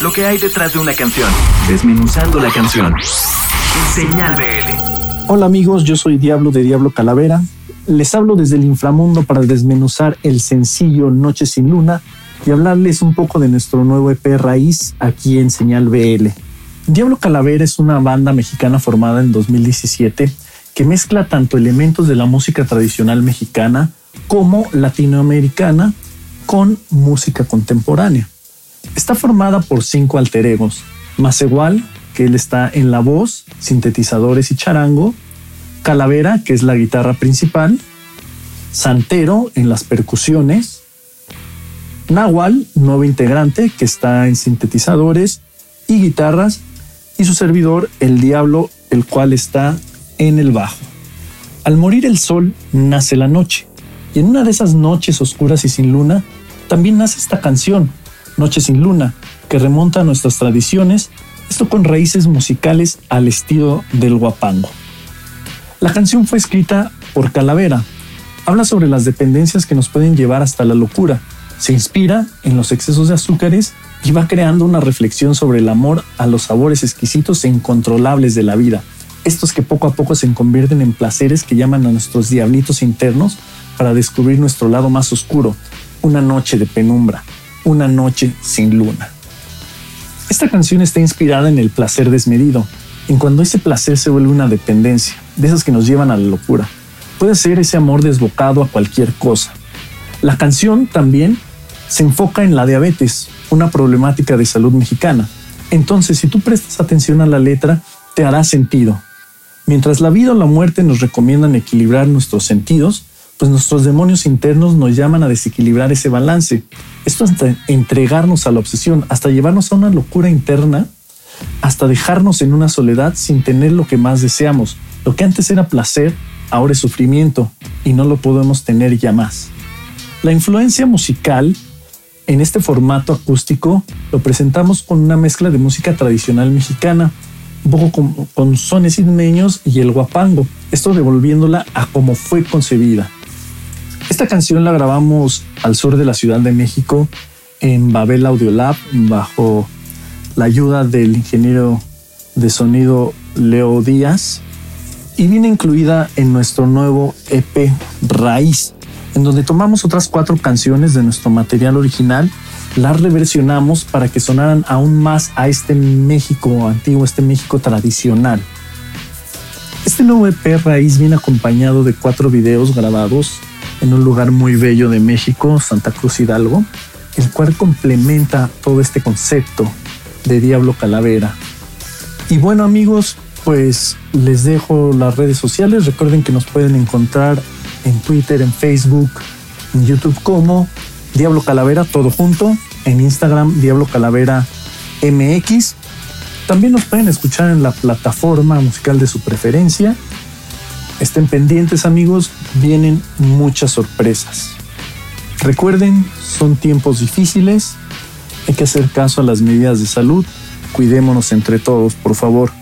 lo que hay detrás de una canción, desmenuzando la canción. Señal BL. Hola amigos, yo soy Diablo de Diablo Calavera. Les hablo desde el inframundo para desmenuzar el sencillo Noche sin Luna y hablarles un poco de nuestro nuevo EP Raíz aquí en Señal BL. Diablo Calavera es una banda mexicana formada en 2017 que mezcla tanto elementos de la música tradicional mexicana como latinoamericana con música contemporánea. Está formada por cinco alter egos, más igual que él está en la voz, sintetizadores y charango, Calavera, que es la guitarra principal, Santero en las percusiones, Nahual, nuevo integrante que está en sintetizadores y guitarras, y su servidor, el Diablo, el cual está en el bajo. Al morir el sol, nace la noche, y en una de esas noches oscuras y sin luna, también nace esta canción, Noche sin Luna, que remonta a nuestras tradiciones, esto con raíces musicales al estilo del guapango. La canción fue escrita por Calavera. Habla sobre las dependencias que nos pueden llevar hasta la locura. Se inspira en los excesos de azúcares y va creando una reflexión sobre el amor a los sabores exquisitos e incontrolables de la vida. Estos que poco a poco se convierten en placeres que llaman a nuestros diablitos internos para descubrir nuestro lado más oscuro, una noche de penumbra, una noche sin luna. Esta canción está inspirada en el placer desmedido, en cuando ese placer se vuelve una dependencia, de esas que nos llevan a la locura. Puede ser ese amor desbocado a cualquier cosa. La canción también se enfoca en la diabetes, una problemática de salud mexicana. Entonces, si tú prestas atención a la letra, te hará sentido. Mientras la vida o la muerte nos recomiendan equilibrar nuestros sentidos, pues nuestros demonios internos nos llaman a desequilibrar ese balance. Esto hasta entregarnos a la obsesión, hasta llevarnos a una locura interna, hasta dejarnos en una soledad sin tener lo que más deseamos. Lo que antes era placer, ahora es sufrimiento y no lo podemos tener ya más. La influencia musical en este formato acústico lo presentamos con una mezcla de música tradicional mexicana, un poco con, con sones ismeños y el guapango, esto devolviéndola a como fue concebida. Esta canción la grabamos al sur de la Ciudad de México en Babel Audiolab bajo la ayuda del ingeniero de sonido Leo Díaz y viene incluida en nuestro nuevo EP Raíz, en donde tomamos otras cuatro canciones de nuestro material original, las reversionamos para que sonaran aún más a este México antiguo, este México tradicional. Este nuevo EP Raíz viene acompañado de cuatro videos grabados en un lugar muy bello de México, Santa Cruz Hidalgo, el cual complementa todo este concepto de Diablo Calavera. Y bueno amigos, pues les dejo las redes sociales. Recuerden que nos pueden encontrar en Twitter, en Facebook, en YouTube como Diablo Calavera, todo junto, en Instagram Diablo Calavera MX. También nos pueden escuchar en la plataforma musical de su preferencia Estén pendientes amigos, vienen muchas sorpresas. Recuerden, son tiempos difíciles, hay que hacer caso a las medidas de salud, cuidémonos entre todos, por favor.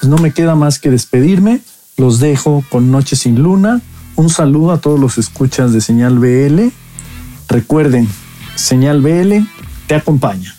Pues no me queda más que despedirme, los dejo con Noche sin Luna, un saludo a todos los escuchas de Señal BL. Recuerden, Señal BL te acompaña.